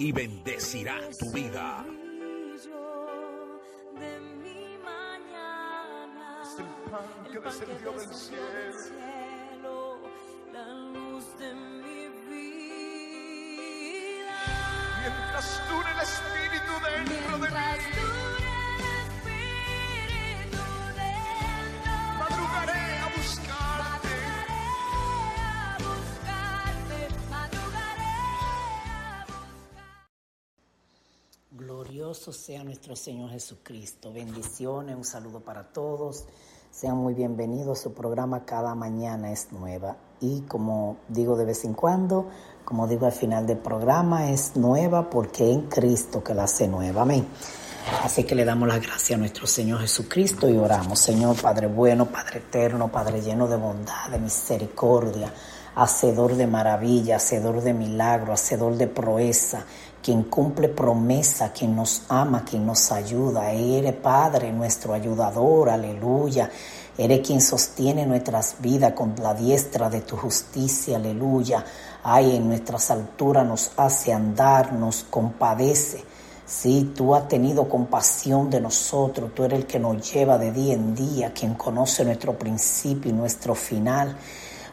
y bendecirá tu vida. Sea nuestro Señor Jesucristo. Bendiciones, un saludo para todos. Sean muy bienvenidos. Su programa cada mañana es nueva. Y como digo de vez en cuando, como digo al final del programa, es nueva porque en Cristo que la hace nueva. Amén. Así que le damos las gracias a nuestro Señor Jesucristo y oramos. Señor Padre bueno, Padre eterno, Padre lleno de bondad, de misericordia, hacedor de maravilla, hacedor de milagro, hacedor de proeza, quien cumple promesa, quien nos ama, quien nos ayuda. Eres Padre, nuestro ayudador, aleluya. Eres quien sostiene nuestras vidas con la diestra de tu justicia, aleluya. Ay, en nuestras alturas nos hace andar, nos compadece. Sí, tú has tenido compasión de nosotros, tú eres el que nos lleva de día en día, quien conoce nuestro principio y nuestro final.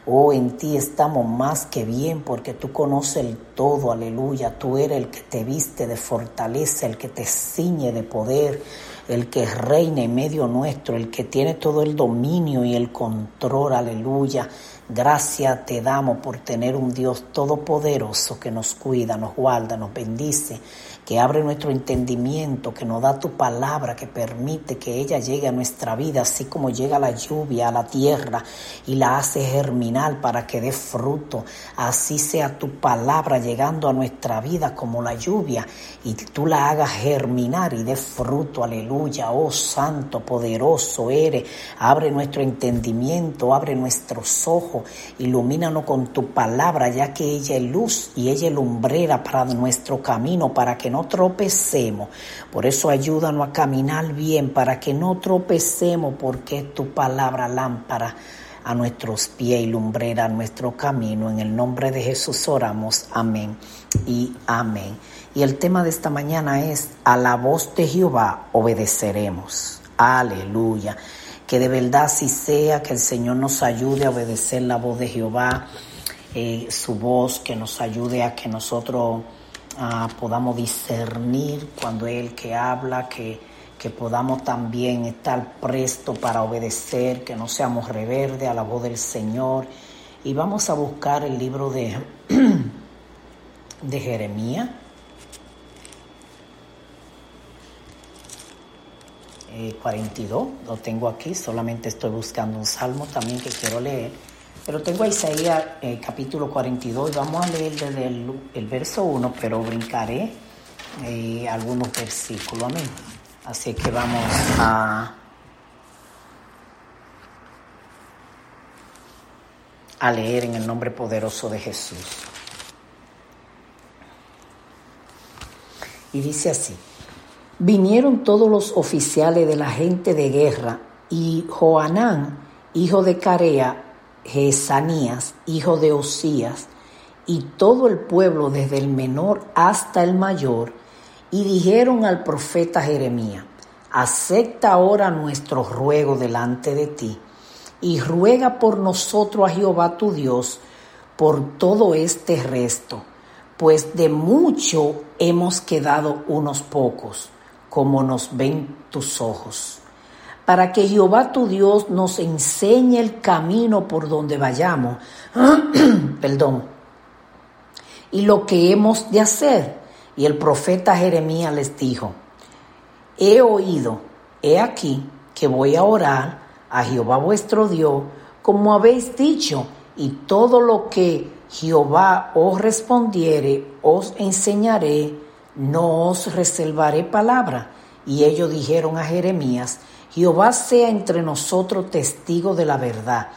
Oh, en ti estamos más que bien porque tú conoces el todo, aleluya. Tú eres el que te viste de fortaleza, el que te ciñe de poder, el que reina en medio nuestro, el que tiene todo el dominio y el control, aleluya. Gracias te damos por tener un Dios todopoderoso que nos cuida, nos guarda, nos bendice, que abre nuestro entendimiento, que nos da tu palabra, que permite que ella llegue a nuestra vida, así como llega la lluvia a la tierra y la hace germinar para que dé fruto. Así sea tu palabra llegando a nuestra vida como la lluvia y tú la hagas germinar y dé fruto. Aleluya. Oh Santo, poderoso eres. Abre nuestro entendimiento, abre nuestros ojos, ilumínanos con tu palabra, ya que ella es luz y ella es lumbrera para nuestro camino, para que no tropecemos. Por eso ayúdanos a caminar bien, para que no tropecemos, porque tu palabra lámpara a nuestros pies y lumbrera a nuestro camino. En el nombre de Jesús oramos. Amén y amén. Y el tema de esta mañana es, a la voz de Jehová obedeceremos. Aleluya. Que de verdad así sea, que el Señor nos ayude a obedecer la voz de Jehová, eh, su voz, que nos ayude a que nosotros ah, podamos discernir cuando es el que habla, que, que podamos también estar presto para obedecer, que no seamos reverdes a la voz del Señor. Y vamos a buscar el libro de, de Jeremías. Eh, 42, lo tengo aquí, solamente estoy buscando un salmo también que quiero leer, pero tengo a Isaías eh, capítulo 42 y vamos a leer desde el, el verso 1, pero brincaré eh, algunos versículos, amén. Así que vamos a, a leer en el nombre poderoso de Jesús. Y dice así, vinieron todos los oficiales de la gente de guerra y Joanán, hijo de Carea, Jesanías, hijo de Osías, y todo el pueblo desde el menor hasta el mayor, y dijeron al profeta Jeremías, acepta ahora nuestro ruego delante de ti, y ruega por nosotros a Jehová tu Dios por todo este resto, pues de mucho hemos quedado unos pocos, como nos ven tus ojos, para que Jehová tu Dios nos enseñe el camino por donde vayamos, perdón, y lo que hemos de hacer. Y el profeta Jeremías les dijo, he oído, he aquí que voy a orar a Jehová vuestro Dios, como habéis dicho, y todo lo que Jehová os respondiere, os enseñaré, no os reservaré palabra. Y ellos dijeron a Jeremías, Jehová sea entre nosotros testigo de la verdad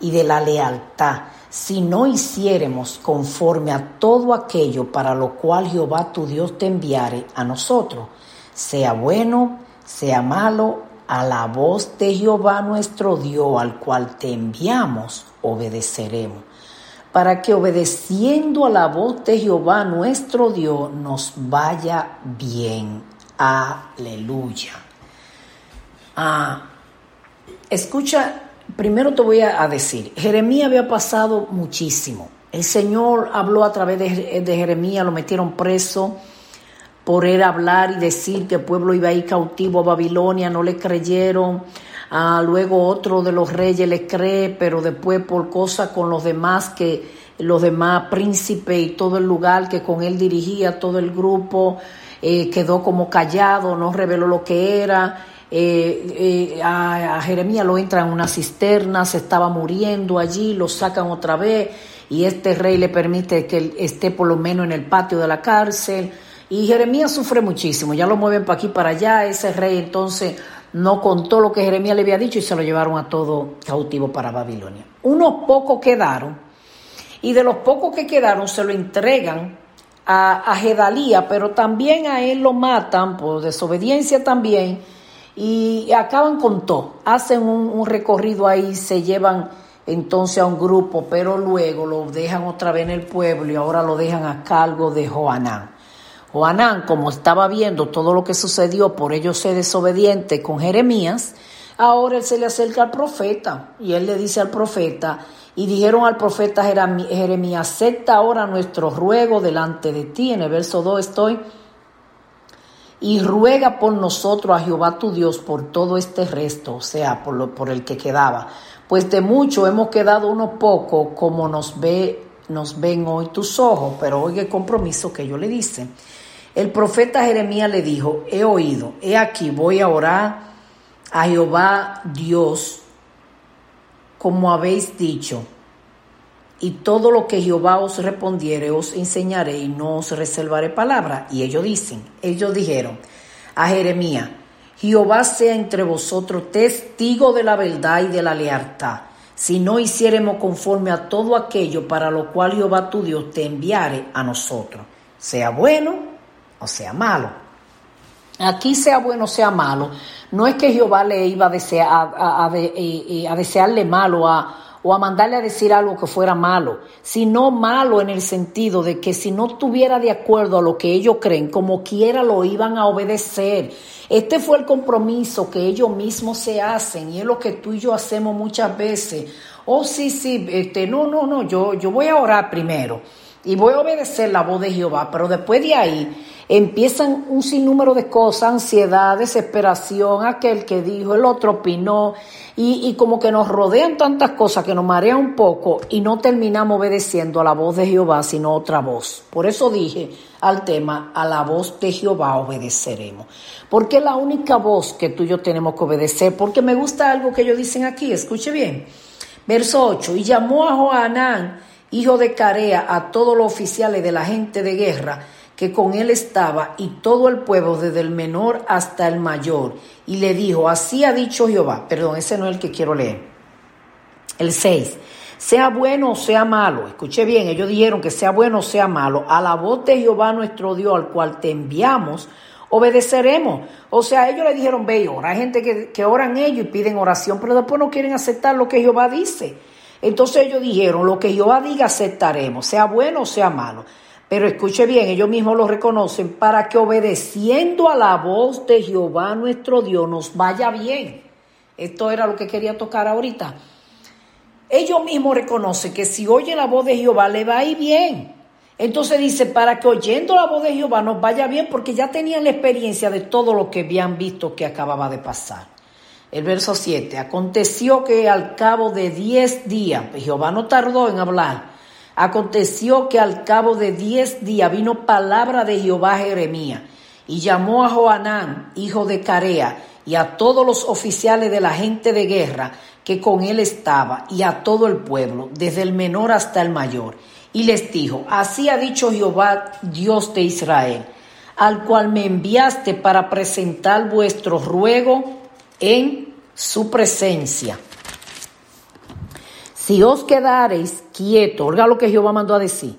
y de la lealtad, si no hiciéremos conforme a todo aquello para lo cual Jehová tu Dios te enviare a nosotros, sea bueno, sea malo, a la voz de Jehová nuestro Dios, al cual te enviamos, obedeceremos, para que obedeciendo a la voz de Jehová nuestro Dios nos vaya bien. Aleluya. Ah, escucha, primero te voy a decir, Jeremías había pasado muchísimo. El Señor habló a través de, Jeremías, lo metieron preso por él hablar y decir que el pueblo iba a ir cautivo a Babilonia, no le creyeron. Ah, luego otro de los reyes le cree, pero después por cosas con los demás que los demás príncipes y todo el lugar que con él dirigía, todo el grupo, eh, quedó como callado, no reveló lo que era. Eh, eh, a, Jeremías lo entran en una cisterna, se estaba muriendo allí, lo sacan otra vez y este rey le permite que él esté por lo menos en el patio de la cárcel. Y Jeremías sufre muchísimo, ya lo mueven para aquí, para allá, ese rey entonces no contó lo que Jeremías le había dicho y se lo llevaron a todo cautivo para Babilonia. Unos pocos quedaron y de los pocos que quedaron se lo entregan a, a Gedalía, pero también a él lo matan por desobediencia también y acaban con todo. Hacen un, recorrido ahí, se llevan entonces a un grupo, pero luego lo dejan otra vez en el pueblo y ahora lo dejan a cargo de Joanán. Joanán, como estaba viendo todo lo que sucedió, por ello ser desobediente con Jeremías, ahora él se le acerca al profeta y él le dice al profeta, y dijeron al profeta Jeremías, acepta ahora nuestro ruego delante de ti, en el verso 2 estoy, y ruega por nosotros a Jehová tu Dios por todo este resto, o sea, por, lo, por el que quedaba, pues de mucho hemos quedado unos pocos como nos ve nos ven hoy tus ojos, pero oiga el compromiso que ellos le dicen. El profeta Jeremías le dijo, he oído, he aquí, voy a orar a Jehová Dios, como habéis dicho, y todo lo que Jehová os respondiere os enseñaré y no os reservaré palabra. Y ellos dicen, ellos dijeron a Jeremías, Jehová sea entre vosotros testigo de la verdad y de la lealtad, si no hiciéremos conforme a todo aquello para lo cual Jehová tu Dios te enviare a nosotros, sea bueno o sea malo. Aquí sea bueno o sea malo, no es que Jehová le iba a, a, a, a desearle malo a o a mandarle a decir algo que fuera malo, sino malo en el sentido de que si no tuviera de acuerdo a lo que ellos creen, como quiera lo iban a obedecer. Este fue el compromiso que ellos mismos se hacen y es lo que tú y yo hacemos muchas veces. Oh, sí, sí, este, no, no, no, yo, yo voy a orar primero. Y voy a obedecer la voz de Jehová, pero después de ahí empiezan un sinnúmero de cosas, ansiedad, desesperación, aquel que dijo, el otro opinó, y, y, como que nos rodean tantas cosas que nos marea un poco y no terminamos obedeciendo a la voz de Jehová, sino otra voz. Por eso dije al tema, a la voz de Jehová obedeceremos. Porque es la única voz que tú y yo tenemos que obedecer, porque me gusta algo que ellos dicen aquí, escuche bien. Verso 8, y llamó a Joanán, hijo de Carea, a todos los oficiales de la gente de guerra, que con él estaba y todo el pueblo, desde el menor hasta el mayor, y le dijo, así ha dicho Jehová, perdón, ese no es el que quiero leer, el 6, sea bueno o sea malo, escuche bien, ellos dijeron que sea bueno o sea malo, a la voz de Jehová nuestro Dios, al cual te enviamos, obedeceremos. O sea, ellos le dijeron, ve. Hay gente que, que oran ellos y piden oración, pero después no quieren aceptar lo que Jehová dice. Entonces ellos dijeron, lo que Jehová diga aceptaremos, sea bueno o sea malo. Pero escuche bien, ellos mismos lo reconocen para que obedeciendo a la voz de Jehová nuestro Dios nos vaya bien. Esto era lo que quería tocar ahorita. Ellos mismos reconocen que si oyen la voz de Jehová le va a ir bien. Entonces dice, para que oyendo la voz de Jehová nos vaya bien, porque ya tenían la experiencia de todo lo que habían visto que acababa de pasar. El verso 7, aconteció que al cabo de diez días, Jehová no tardó en hablar, Aconteció que al cabo de diez días vino palabra de Jehová Jeremías y llamó a Joanán, hijo de Carea, y a todos los oficiales de la gente de guerra que con él estaba, y a todo el pueblo, desde el menor hasta el mayor. Y les dijo, así ha dicho Jehová, Dios de Israel, al cual me enviaste para presentar vuestro ruego en su presencia. Si os quedareis quieto, oiga lo que Jehová mandó a decir,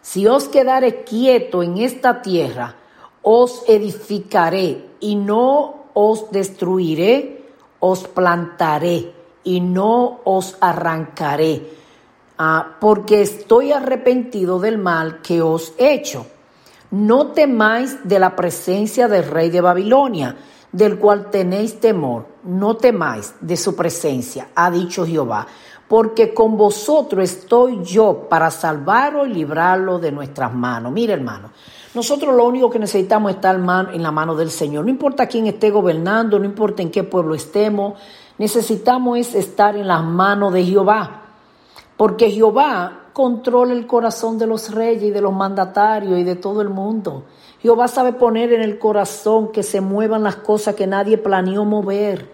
si os quedareis quieto en esta tierra, os edificaré y no os destruiré, os plantaré y no os arrancaré, ah, porque estoy arrepentido del mal que os he hecho. No temáis de la presencia del rey de Babilonia, del cual tenéis temor, no temáis de su presencia, ha dicho Jehová porque con vosotros estoy yo para salvarlo y librarlo de nuestras manos. Mire, hermano, nosotros lo único que necesitamos es estar en la mano del Señor. No importa quién esté gobernando, no importa en qué pueblo estemos, necesitamos es estar en las manos de Jehová. Porque Jehová controla el corazón de los reyes y de los mandatarios y de todo el mundo. Jehová sabe poner en el corazón que se muevan las cosas que nadie planeó mover.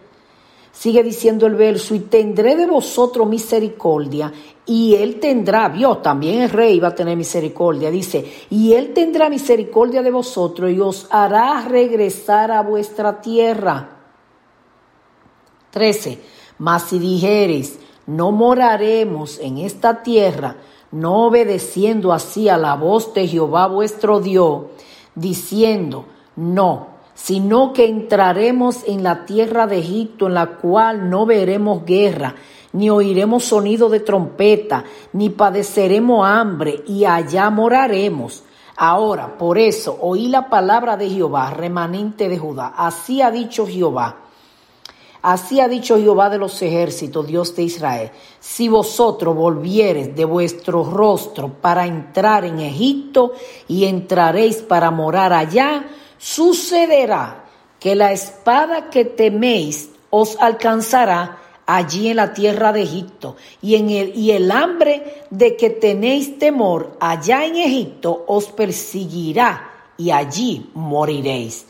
Sigue diciendo el verso, y tendré de vosotros misericordia, y él tendrá, vio, también el rey va a tener misericordia, dice, y él tendrá misericordia de vosotros y os hará regresar a vuestra tierra. 13. Mas si dijereis, no moraremos en esta tierra, no obedeciendo así a la voz de Jehová vuestro Dios, diciendo, no, sino que entraremos en la tierra de Egipto, en la cual no veremos guerra, ni oiremos sonido de trompeta, ni padeceremos hambre, y allá moraremos. Ahora, por eso, oí la palabra de Jehová, remanente de Judá. Así ha dicho Jehová. Así ha dicho Jehová de los ejércitos, Dios de Israel. Si vosotros volviereis de vuestro rostro para entrar en Egipto y entraréis para morar allá, sucederá que la espada que teméis os alcanzará allí en la tierra de Egipto, y, en el, y el hambre de que tenéis temor allá en Egipto os perseguirá, y allí moriréis.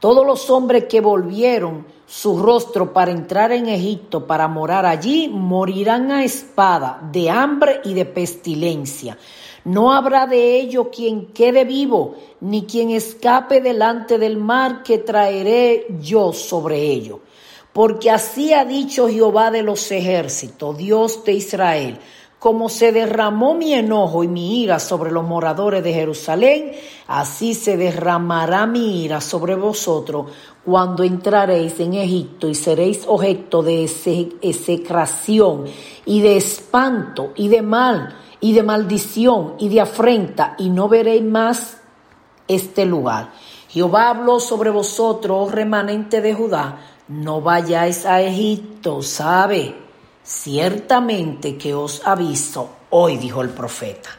Todos los hombres que volvieron su rostro para entrar en Egipto, para morar allí, morirán a espada, de hambre y de pestilencia. No habrá de ello quien quede vivo, ni quien escape delante del mar que traeré yo sobre ello. Porque así ha dicho Jehová de los ejércitos, Dios de Israel, como se derramó mi enojo y mi ira sobre los moradores de Jerusalén, así se derramará mi ira sobre vosotros cuando entraréis en Egipto y seréis objeto de execración y de espanto y de mal y de maldición y de afrenta, y no veréis más este lugar. Jehová habló sobre vosotros, oh remanente de Judá, no vayáis a Egipto, sabe, ciertamente que os aviso hoy, dijo el profeta.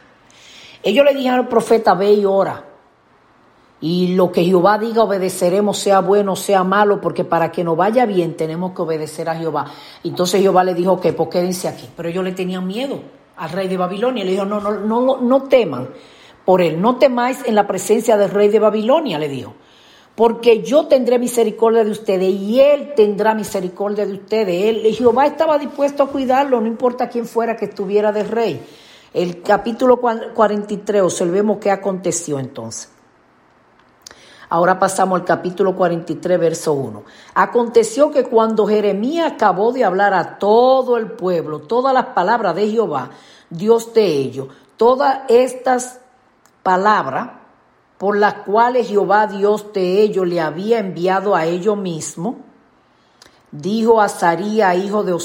Ellos le dijeron al profeta, ve y ora. Y lo que Jehová diga obedeceremos, sea bueno, sea malo, porque para que nos vaya bien tenemos que obedecer a Jehová. Entonces Jehová le dijo que pues quédense aquí. Pero ellos le tenían miedo al rey de Babilonia. Le dijo, no, no, no, no teman por él, no temáis en la presencia del rey de Babilonia, le dijo. Porque yo tendré misericordia de ustedes y él tendrá misericordia de ustedes. Él, Jehová estaba dispuesto a cuidarlo, no importa quién fuera que estuviera de rey. El capítulo 43, observemos qué aconteció entonces. Ahora pasamos al capítulo 43, verso 1. Aconteció que cuando Jeremías acabó de hablar a todo el pueblo, todas las palabras de Jehová, Dios de ellos, todas estas palabras por las cuales Jehová Dios de ellos le había enviado a ellos mismos, dijo a Saría, hijo de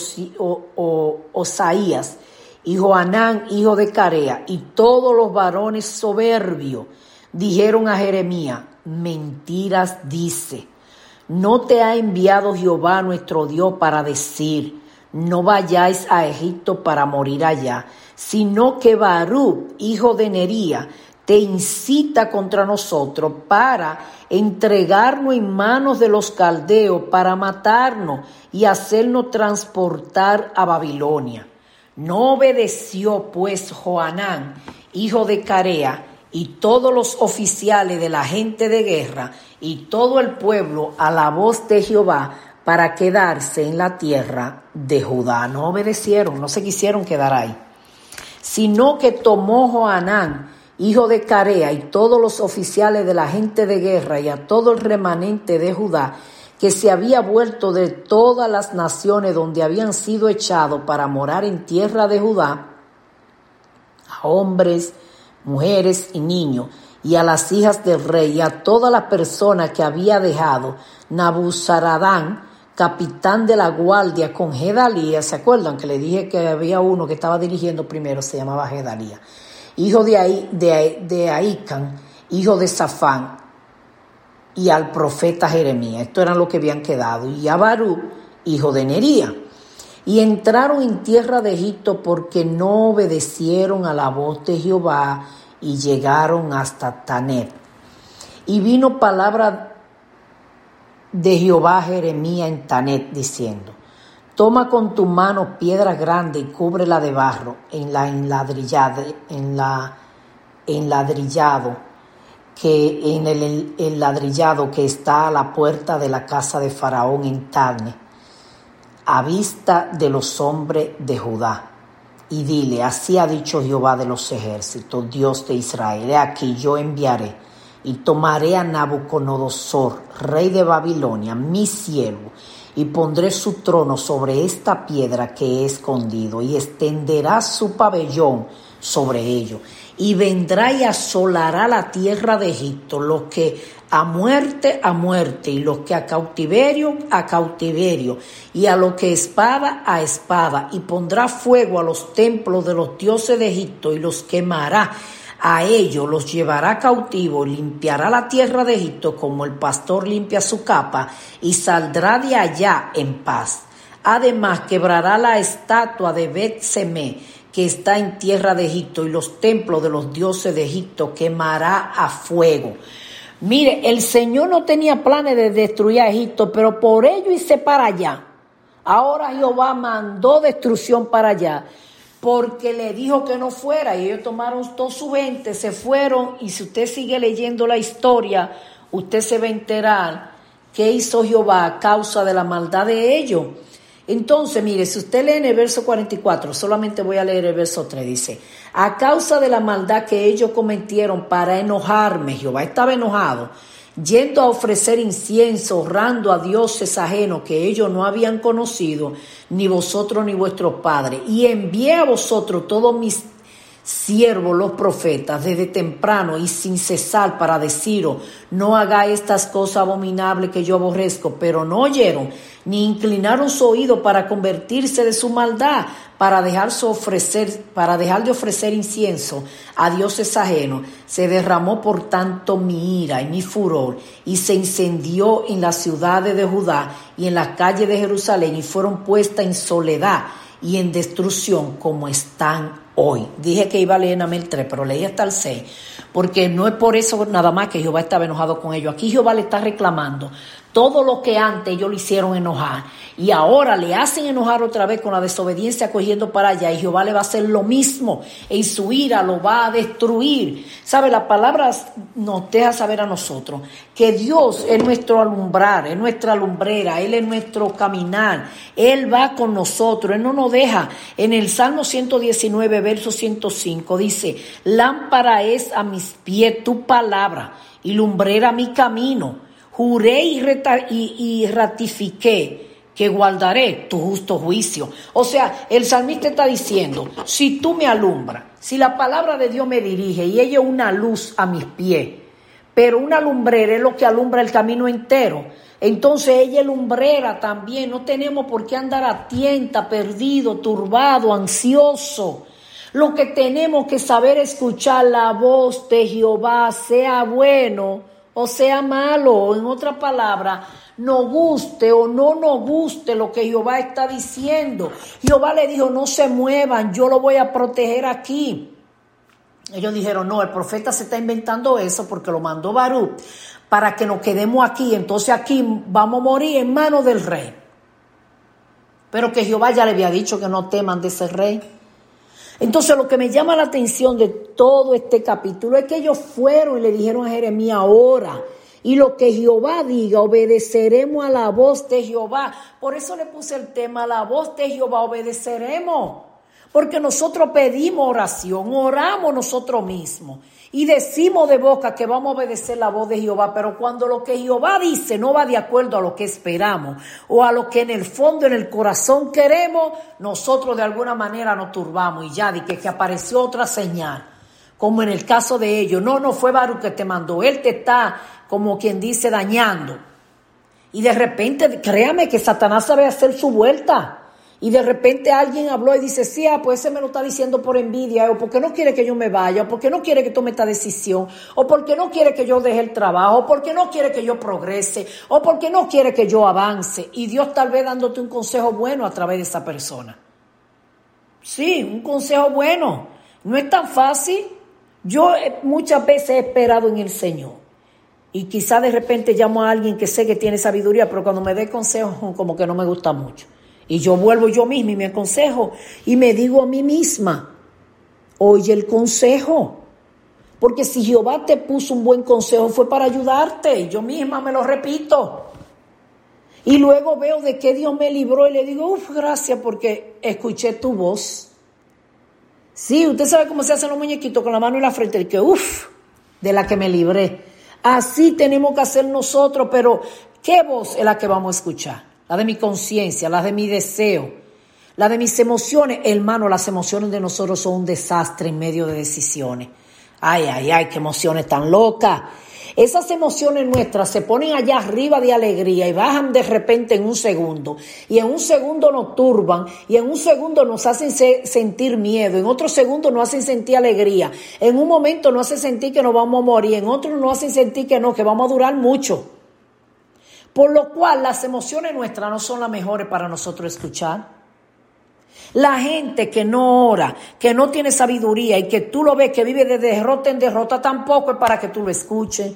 Osaías, hijo Anán, hijo de Carea, y todos los varones soberbios dijeron a Jeremías, mentiras dice. No te ha enviado Jehová nuestro Dios para decir, no vayáis a Egipto para morir allá, sino que Barú, hijo de Nería, te incita contra nosotros para entregarnos en manos de los caldeos, para matarnos y hacernos transportar a Babilonia. No obedeció pues Joanán, hijo de Carea, y todos los oficiales de la gente de guerra y todo el pueblo a la voz de Jehová para quedarse en la tierra de Judá. No obedecieron, no se quisieron quedar ahí, sino que tomó Joanán, hijo de Carea, y todos los oficiales de la gente de guerra y a todo el remanente de Judá, que se había vuelto de todas las naciones donde habían sido echados para morar en tierra de Judá, a hombres, mujeres y niños, y a las hijas del rey y a toda la persona que había dejado Nabuzaradán, capitán de la guardia con Gedalía, ¿se acuerdan que le dije que había uno que estaba dirigiendo primero, se llamaba Gedalía, hijo de, Aican, hijo de Safán, y al profeta Jeremías, esto eran los que habían quedado, y a Barú, hijo de Nería. Y entraron en tierra de Egipto porque no obedecieron a la voz de Jehová y llegaron hasta Tanet. Y vino palabra de Jehová Jeremías en Tanet diciendo, Toma con tu mano piedra grande y cúbrela de barro en la en la enladrillado que en el, ladrillado que está a la puerta de la casa de Faraón en Tanet, a vista de los hombres de Judá. Y dile, así ha dicho Jehová de los ejércitos, Dios de Israel, he aquí yo enviaré y tomaré a Nabucodonosor, rey de Babilonia, mi siervo, y pondré su trono sobre esta piedra que he escondido, y extenderá su pabellón sobre ello, y vendrá y asolará la tierra de Egipto, los que a muerte, a muerte, y los que a cautiverio, a cautiverio, y a los que espada, a espada, y pondrá fuego a los templos de los dioses de Egipto y los quemará. A ellos los llevará cautivo, limpiará la tierra de Egipto como el pastor limpia su capa, y saldrá de allá en paz. Además, quebrará la estatua de bet que está en tierra de Egipto, y los templos de los dioses de Egipto quemará a fuego. Mire, el Señor no tenía planes de destruir a Egipto, pero por ello hice para allá. Ahora Jehová mandó destrucción para allá, porque le dijo que no fuera, y ellos tomaron toda su gente, se fueron, y si usted sigue leyendo la historia, usted se va a enterar qué hizo Jehová a causa de la maldad de ellos. Entonces, mire, si usted lee en el verso 44, solamente voy a leer el verso 3, dice, a causa de la maldad que ellos cometieron para enojarme, Jehová estaba enojado, yendo a ofrecer incienso, honrando a dioses ajenos que ellos no habían conocido, ni vosotros ni vuestros padres, y envié a vosotros todos mis siervos los profetas desde temprano y sin cesar para deciros, no haga estas cosas abominables que yo aborrezco, pero no oyeron, ni inclinaron su oído para convertirse de su maldad, para dejar, ofrecer, para dejar de ofrecer incienso a dioses ajenos. Se derramó por tanto mi ira y mi furor, y se incendió en las ciudades de Judá y en las calles de Jerusalén, y fueron puestas en soledad y en destrucción como están hoy. Dije que iba a leer en Amel 3, pero leí hasta el 6, porque no es por eso nada más que Jehová estaba enojado con ellos. Aquí Jehová le está reclamando todo lo que antes ellos le hicieron enojar y ahora le hacen enojar otra vez con la desobediencia cogiendo para allá y Jehová le va a hacer lo mismo en su ira lo va a destruir. ¿Sabe? La palabra nos deja saber a nosotros que Dios es nuestro alumbrar, es nuestra lumbrera, Él es nuestro caminar, Él va con nosotros, Él no nos deja. En el Salmo 119, verso 105 dice, lámpara es a mis pies tu palabra y lumbrera mi camino juré y, ratifiqué que guardaré tu justo juicio. O sea, el salmista está diciendo, si tú me alumbras, si la palabra de Dios me dirige y ella es una luz a mis pies, pero una lumbrera es lo que alumbra el camino entero. Entonces ella es lumbrera también, no tenemos por qué andar a tienta, perdido, turbado, ansioso. Lo que tenemos que saber escuchar la voz de Jehová, sea bueno o sea malo, o en otra palabra, no guste o no nos guste lo que Jehová está diciendo. Jehová le dijo, no se muevan, yo lo voy a proteger aquí. Ellos dijeron, no, el profeta se está inventando eso porque lo mandó Barú para que nos quedemos aquí. Entonces aquí vamos a morir en manos del rey. Pero que Jehová ya le había dicho que no teman de ese rey. Entonces lo que me llama la atención de todo este capítulo es que ellos fueron y le dijeron a Jeremías, ahora, y lo que Jehová diga, obedeceremos a la voz de Jehová. Por eso le puse el tema, la voz de Jehová obedeceremos. Porque nosotros pedimos oración, oramos nosotros mismos y decimos de boca que vamos a obedecer la voz de Jehová, pero cuando lo que Jehová dice no va de acuerdo a lo que esperamos o a lo que en el fondo, en el corazón queremos, nosotros de alguna manera nos turbamos y ya de que, que apareció otra señal, como en el caso de ellos. No, no fue Baruch que te mandó, él te está, como quien dice, dañando. Y de repente, créame que Satanás sabe hacer su vuelta. Y de repente alguien habló y dice, sí, ah, pues ese me lo está diciendo por envidia, o porque no quiere que yo me vaya, o porque no quiere que tome esta decisión, o porque no quiere que yo deje el trabajo, o porque no quiere que yo progrese, o porque no quiere que yo avance. Y Dios tal vez dándote un consejo bueno a través de esa persona. Sí, un consejo bueno. No es tan fácil. Yo eh, muchas veces he esperado en el Señor. Y quizá de repente llamo a alguien que sé que tiene sabiduría, pero cuando me dé consejo como que no me gusta mucho. Y yo vuelvo yo misma y me aconsejo y me digo a mí misma, oye el consejo. Porque si Jehová te puso un buen consejo fue para ayudarte. Y yo misma me lo repito. Y luego veo de qué Dios me libró y le digo, uff, gracias porque escuché tu voz. Sí, usted sabe cómo se hacen los muñequitos con la mano en la frente, y que uff, de la que me libré. Así tenemos que hacer nosotros, pero ¿qué voz es la que vamos a escuchar? La de mi conciencia, la de mi deseo, la de mis emociones. Hermano, las emociones de nosotros son un desastre en medio de decisiones. Ay, ay, ay, qué emociones tan locas. Esas emociones nuestras se ponen allá arriba de alegría y bajan de repente en un segundo. Y en un segundo nos turban y en un segundo nos hacen sentir miedo. En otro segundo nos hacen sentir alegría. En un momento nos hacen sentir que nos vamos a morir. En otro nos hacen sentir que no, que vamos a durar mucho. Por lo cual las emociones nuestras no son las mejores para nosotros escuchar. La gente que no ora, que no tiene sabiduría y que tú lo ves que vive de derrota en derrota, tampoco es para que tú lo escuches.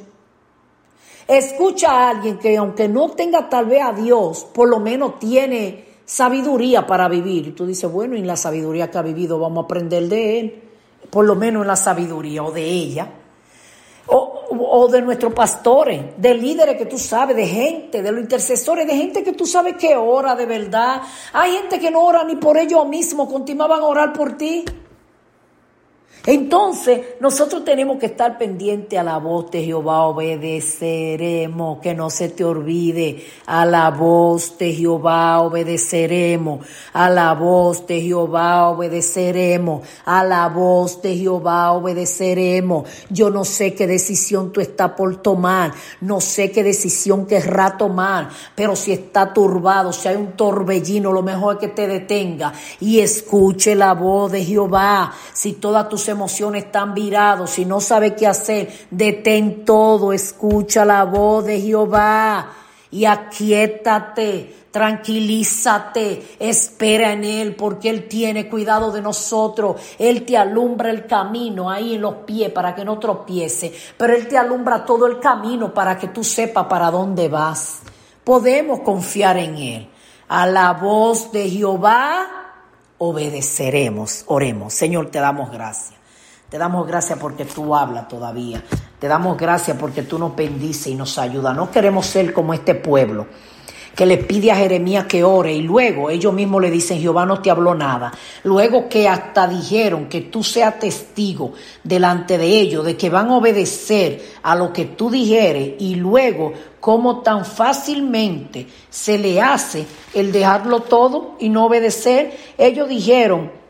Escucha a alguien que aunque no tenga tal vez a Dios, por lo menos tiene sabiduría para vivir. Y tú dices, bueno, en la sabiduría que ha vivido vamos a aprender de él, por lo menos en la sabiduría o de ella o, de nuestros pastores, de líderes que tú sabes, de gente, de los intercesores, de gente que tú sabes que ora de verdad. Hay gente que no ora ni por ellos mismos, continuaban a orar por ti. Entonces, nosotros tenemos que estar pendientes a la voz de Jehová, obedeceremos, que no se te olvide, a la voz de Jehová obedeceremos, a la voz de Jehová obedeceremos, a la voz de Jehová obedeceremos. Yo no sé qué decisión tú estás por tomar, no sé qué decisión querrá tomar, pero si está turbado, si hay un torbellino, lo mejor es que te detenga. Y escuche la voz de Jehová. Si todas tus emociones están virados, si no sabe qué hacer, detén todo, escucha la voz de Jehová y aquietate, tranquilízate, espera en Él, porque Él tiene cuidado de nosotros. Él te alumbra el camino ahí en los pies para que no tropiece, pero Él te alumbra todo el camino para que tú sepas para dónde vas. Podemos confiar en Él. A la voz de Jehová obedeceremos. Oremos. Señor, te damos gracias. Te damos gracias porque tú hablas todavía. Te damos gracias porque tú nos bendices y nos ayudas. No queremos ser como este pueblo que le pide a Jeremías que ore y luego ellos mismos le dicen, Jehová no te habló nada. Luego que hasta dijeron que tú seas testigo delante de ellos, de que van a obedecer a lo que tú dijeres y luego cómo tan fácilmente se le hace el dejarlo todo y no obedecer. Ellos dijeron,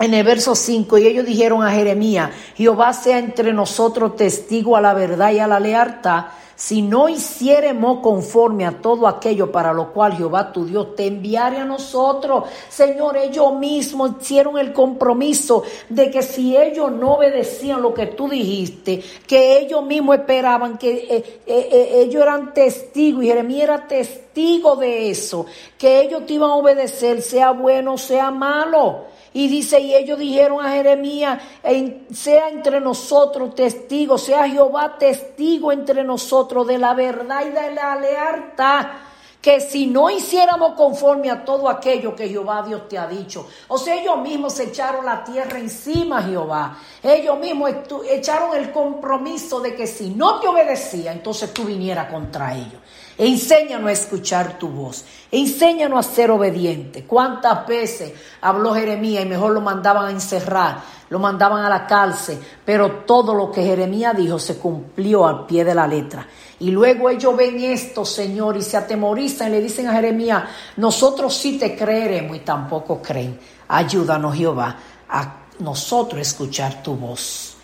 en el verso 5, y ellos dijeron a Jeremías, Jehová sea entre nosotros testigo a la verdad y a la lealtad, si no hiciéremos conforme a todo aquello para lo cual Jehová tu Dios te enviaría a nosotros. Señor, ellos mismos hicieron el compromiso de que si ellos no obedecían lo que tú dijiste, que ellos mismos esperaban, que eh, eh, eh, ellos eran testigos y Jeremías era testigo de eso, que ellos te iban a obedecer, sea bueno, sea malo. Y dice, y ellos dijeron a Jeremías, sea entre nosotros testigo, sea Jehová testigo entre nosotros de la verdad y de la lealtad que si no hiciéramos conforme a todo aquello que Jehová Dios te ha dicho, o sea, ellos mismos se echaron la tierra encima, Jehová, ellos mismos echaron el compromiso de que si no te obedecía, entonces tú vinieras contra ellos. Enséñanos a escuchar tu voz. Enséñanos a ser obediente. ¿Cuántas veces habló Jeremías y mejor lo mandaban a encerrar? Lo mandaban a la cárcel. Pero todo lo que Jeremías dijo se cumplió al pie de la letra. Y luego ellos ven esto, Señor, y se atemorizan y le dicen a Jeremías, nosotros sí te creeremos y tampoco creen. Ayúdanos, Jehová, a nosotros escuchar tu voz.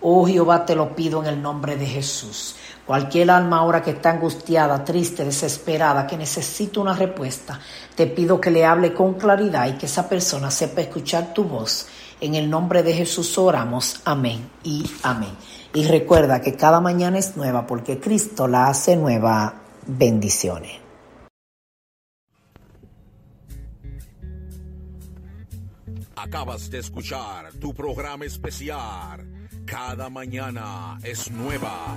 Oh Jehová, te lo pido en el nombre de Jesús. Cualquier alma ahora que está angustiada, triste, desesperada, que necesita una respuesta, te pido que le hable con claridad y que esa persona sepa escuchar tu voz. En el nombre de Jesús oramos. Amén y amén. Y recuerda que cada mañana es nueva porque Cristo la hace nueva. Bendiciones. Acabas de escuchar tu programa especial. Cada mañana es nueva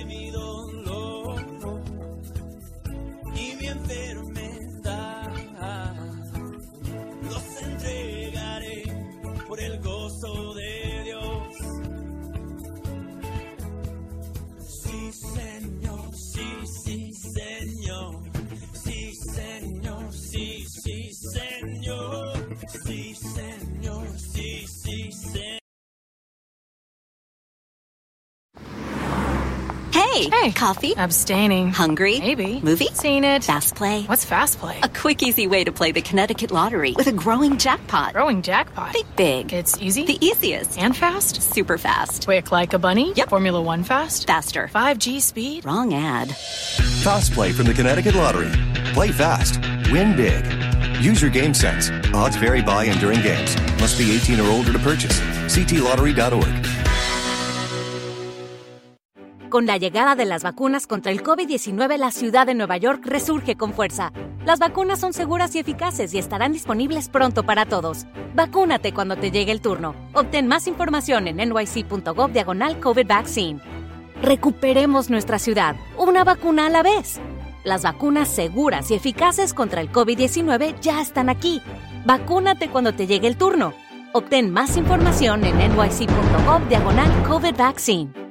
Sí, Señor, sí, sí, Señor. Hey, Hey. coffee? Abstaining. Hungry? Maybe. Movie? Seen it. Fast play? What's fast play? A quick, easy way to play the Connecticut Lottery with a growing jackpot. Growing jackpot. Think big. It's easy. The easiest. and fast. Super fast. Quick like a bunny. Yep. Formula One fast. Faster. 5G speed. Wrong ad. Fast Play from the Connecticut Lottery. Play fast. Win big. Use your game sense. Odds vary by and during games. Must be 18 or older to purchase. Ctlottery.org. Con la llegada de las vacunas contra el COVID-19, la ciudad de Nueva York resurge con fuerza. Las vacunas son seguras y eficaces y estarán disponibles pronto para todos. Vacúnate cuando te llegue el turno. Obtén más información en nyc.gov diagonal COVID Vaccine. Recuperemos nuestra ciudad, una vacuna a la vez. Las vacunas seguras y eficaces contra el COVID-19 ya están aquí. Vacúnate cuando te llegue el turno. Obtén más información en nyc.gov diagonal COVID Vaccine.